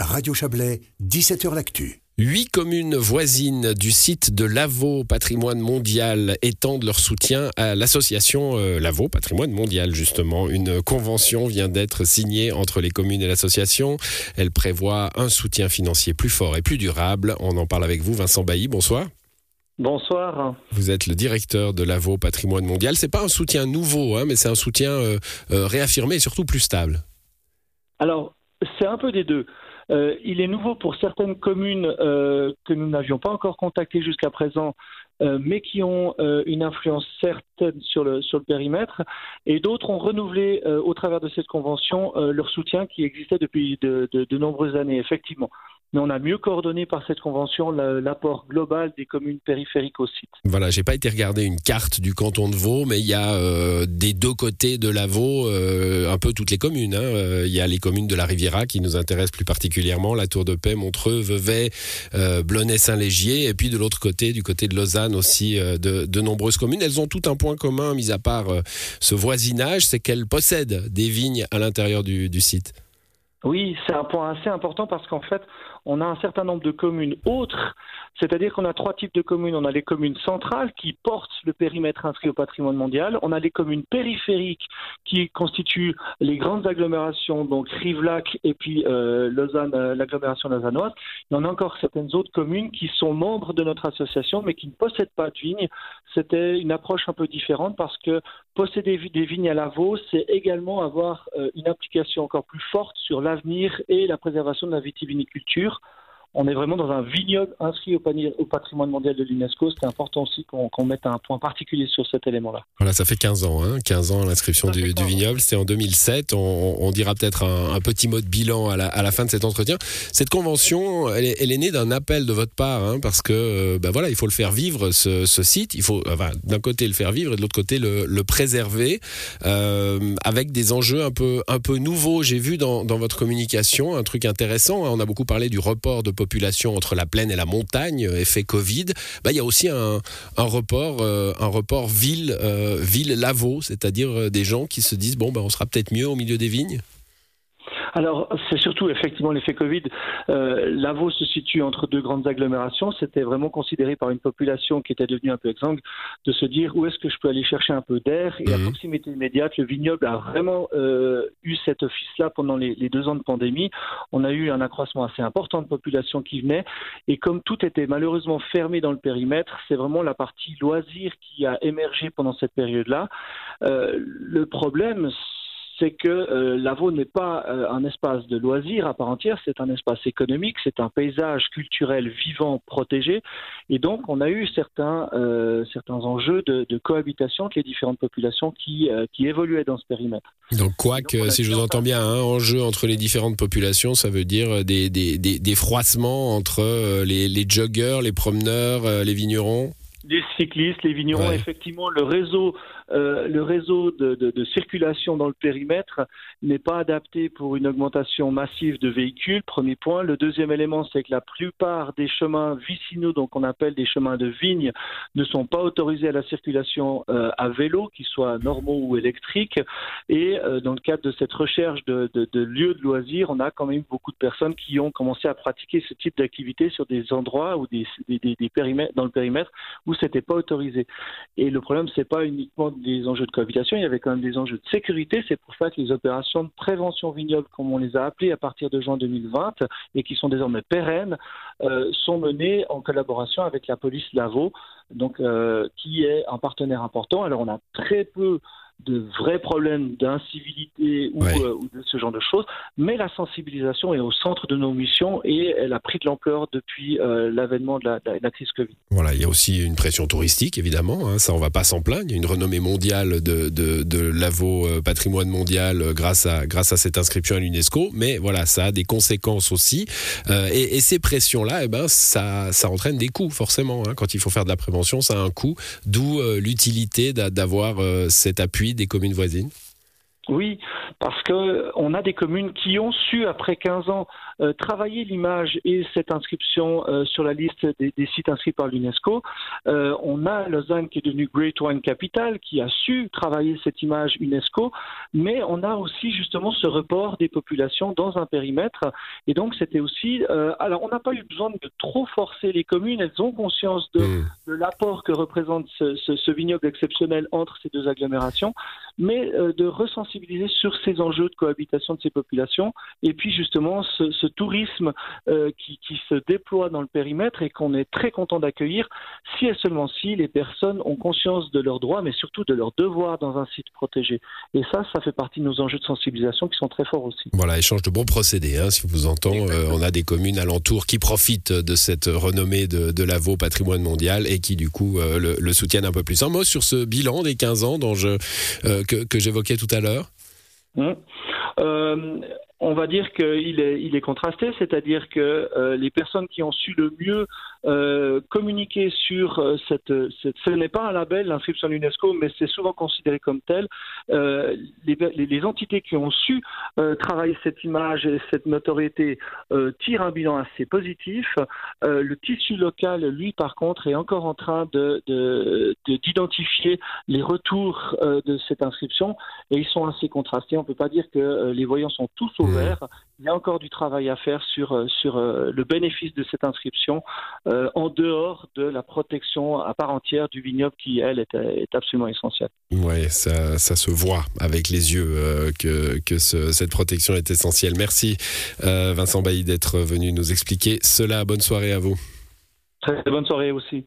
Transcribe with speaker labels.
Speaker 1: Radio Chablais, 17h L'Actu.
Speaker 2: Huit communes voisines du site de Lavaux Patrimoine Mondial étendent leur soutien à l'association euh, Lavaux Patrimoine Mondial, justement. Une convention vient d'être signée entre les communes et l'association. Elle prévoit un soutien financier plus fort et plus durable. On en parle avec vous, Vincent Bailly. Bonsoir.
Speaker 3: Bonsoir.
Speaker 2: Vous êtes le directeur de Lavaux Patrimoine Mondial. C'est pas un soutien nouveau, hein, mais c'est un soutien euh, euh, réaffirmé et surtout plus stable.
Speaker 3: Alors, c'est un peu des deux. Euh, il est nouveau pour certaines communes euh, que nous n'avions pas encore contactées jusqu'à présent, euh, mais qui ont une influence certaine sur le, périmètre, et d'autres ont renouvelé au travers de cette convention leur soutien qui existait depuis de, de nombreuses années, effectivement mais on a mieux coordonné par cette convention l'apport global des communes périphériques au site.
Speaker 2: Voilà, j'ai pas été regarder une carte du canton de Vaud, mais il y a euh, des deux côtés de la Vaud euh, un peu toutes les communes. Hein. Euh, il y a les communes de la Riviera qui nous intéressent plus particulièrement, la Tour de Paix, Montreux, Vevey, Blonay-Saint-Légier, et puis de l'autre côté, du côté de Lausanne aussi, de, nombreuses communes. Elles ont tout un point commun, mis à part ce voisinage, c'est qu'elles possèdent des vignes à l'intérieur du site.
Speaker 3: Oui, c'est un point assez important parce qu'en fait, on a un certain nombre de communes autres, c'est-à-dire qu'on a trois types de communes. On a les communes centrales qui portent le périmètre inscrit au patrimoine mondial. On a les communes périphériques qui constituent les grandes agglomérations, donc Rive-Lac et puis euh, Lausanne, euh, l'agglomération lausannoise. Il y en a encore certaines autres communes qui sont membres de notre association mais qui ne possèdent pas de vignes. C'était une approche un peu différente parce que posséder des vignes à Lavaux, c'est également avoir euh, une application encore plus forte sur l'avenir et la préservation de la vitiviniculture on est vraiment dans un vignoble inscrit au, patrimoine mondial de l'UNESCO. C'est important aussi qu'on mette un point particulier sur cet élément-là.
Speaker 2: Voilà, ça fait 15 ans, hein, 15 ans l'inscription du, vignoble. C'était en 2007. On, dira peut-être un, petit mot de bilan à la, fin de cet entretien. Cette convention, elle est, née d'un appel de votre part, hein, parce que ben voilà, il faut le faire vivre ce, site. Il faut d'un côté le faire vivre et de l'autre côté le, préserver, euh, avec des enjeux un peu un peu nouveaux. J'ai vu dans, dans votre communication un truc intéressant. Hein. On a beaucoup parlé du report de population entre la plaine et la montagne, euh, effet Covid, bah, il y a aussi un, report, euh, report ville, euh, c'est-à-dire des gens qui se disent bon, bah, on sera peut-être mieux au milieu des vignes?
Speaker 3: Alors, c'est surtout effectivement l'effet Covid. Euh, Lavaux se situe entre deux grandes agglomérations. C'était vraiment considéré par une population qui était devenue un peu exsangue de se dire où est-ce que je peux aller chercher un peu d'air? Et à mhm. proximité immédiate, le vignoble a vraiment euh, eu cet office-là pendant les, deux ans de pandémie. On a eu un accroissement assez important de population qui venait. Et comme tout était malheureusement fermé dans le périmètre, c'est vraiment la partie loisir qui a émergé pendant cette période-là. Euh, le problème, c'est que euh, Lavaux n'est pas euh, un espace de loisirs à part entière, c'est un espace économique, c'est un paysage culturel vivant, protégé, et donc on a eu certains, euh, certains enjeux de, cohabitation avec les différentes populations qui, qui évoluaient dans ce périmètre.
Speaker 2: Donc quoi que, si je vous entends bien, un enjeu entre les différentes populations, ça veut dire des, des, des, froissements entre les, les joggeurs, les promeneurs, les vignerons?
Speaker 3: Les cyclistes, les vignerons, effectivement, le réseau euh, le réseau de, circulation dans le périmètre n'est pas adapté pour une augmentation massive de véhicules, premier point. Le deuxième élément, c'est que la plupart des chemins vicinaux, donc on appelle des chemins de vigne, ne sont pas autorisés à la circulation euh, à vélo, qu'ils soient normaux ou électriques. Et euh, dans le cadre de cette recherche de, lieux de loisirs, on a quand même beaucoup de personnes qui ont commencé à pratiquer ce type d'activité sur des endroits ou des, périmètres, dans le périmètre où c'était pas autorisé. Et le problème, c'est pas uniquement des enjeux de cohabitation, il y avait quand même des enjeux de sécurité. C'est pour ça que les opérations de prévention vignoble, comme on les a appelées à partir de juin 2020 et qui sont désormais pérennes, euh, sont menées en collaboration avec la police Lavaux, donc euh, qui est un partenaire important. Alors on a très peu de vrais problèmes d'incivilité euh, ou, de ce genre de choses, mais la sensibilisation est au centre de nos missions et elle a pris de l'ampleur depuis euh, l'avènement de, la, crise Covid.
Speaker 2: Voilà, il y a aussi une pression touristique, évidemment, hein, ça on va pas s'en plaindre, il y a une renommée mondiale de, de, de l'AVO euh, patrimoine mondial grâce à, grâce à cette inscription à l'UNESCO, mais voilà, ça a des conséquences aussi, et, et, ces pressions-là, eh ben, ça, ça entraîne des coûts, forcément, hein, quand il faut faire de la prévention, ça a un coût, d'où l'utilité d'avoir cet appui des communes voisines
Speaker 3: Oui, parce que on a des communes qui ont su, après 15 ans, euh, travailler l'image et cette inscription euh, sur la liste des, sites inscrits par l'UNESCO. Euh, on a Lausanne qui est devenue Great Wine Capital, qui a su travailler cette image UNESCO, mais on a aussi justement ce report des populations dans un périmètre. Et donc c'était aussi, alors on n'a pas eu besoin de trop forcer les communes, elles ont conscience de, mmh. l'apport que représente ce, ce vignoble exceptionnel entre ces deux agglomérations, mais de recenser sur ces enjeux de cohabitation de ces populations et puis justement ce, tourisme euh, qui, se déploie dans le périmètre et qu'on est très content d'accueillir si et seulement si les personnes ont conscience de leurs droits mais surtout de leurs devoirs dans un site protégé. Et ça, ça fait partie de nos enjeux de sensibilisation qui sont très forts aussi.
Speaker 2: Voilà, échange de bons procédés, hein, si vous entend. Euh, on a des communes alentours qui profitent de cette renommée de, de l'AVO patrimoine mondial et qui du coup euh, le, soutiennent un peu plus. Un mot sur ce bilan des 15 ans dont je, que, j'évoquais tout à l'heure
Speaker 3: Hum. Euh, on va dire qu'il est, il est contrasté, c'est-à-dire que euh, les personnes qui ont su le mieux euh, communiquer sur euh, cette, ce n'est pas un label, l'inscription à l'UNESCO, mais c'est souvent considéré comme tel. Les, les, entités qui ont su travailler cette image et cette notoriété tirent un bilan assez positif. le tissu local, lui, par contre, est encore en train de, d'identifier les retours de cette inscription et ils sont assez contrastés. On ne peut pas dire que les voyants sont tous au il y a encore du travail à faire sur, euh, sur euh, le bénéfice de cette inscription euh, en dehors de la protection à part entière du vignoble qui, elle, est, absolument essentielle.
Speaker 2: Oui, ça, ça, se voit avec les yeux que, que cette protection est essentielle. Merci Vincent Bailly d'être venu nous expliquer cela. Bonne soirée à vous.
Speaker 3: Très bonne soirée aussi.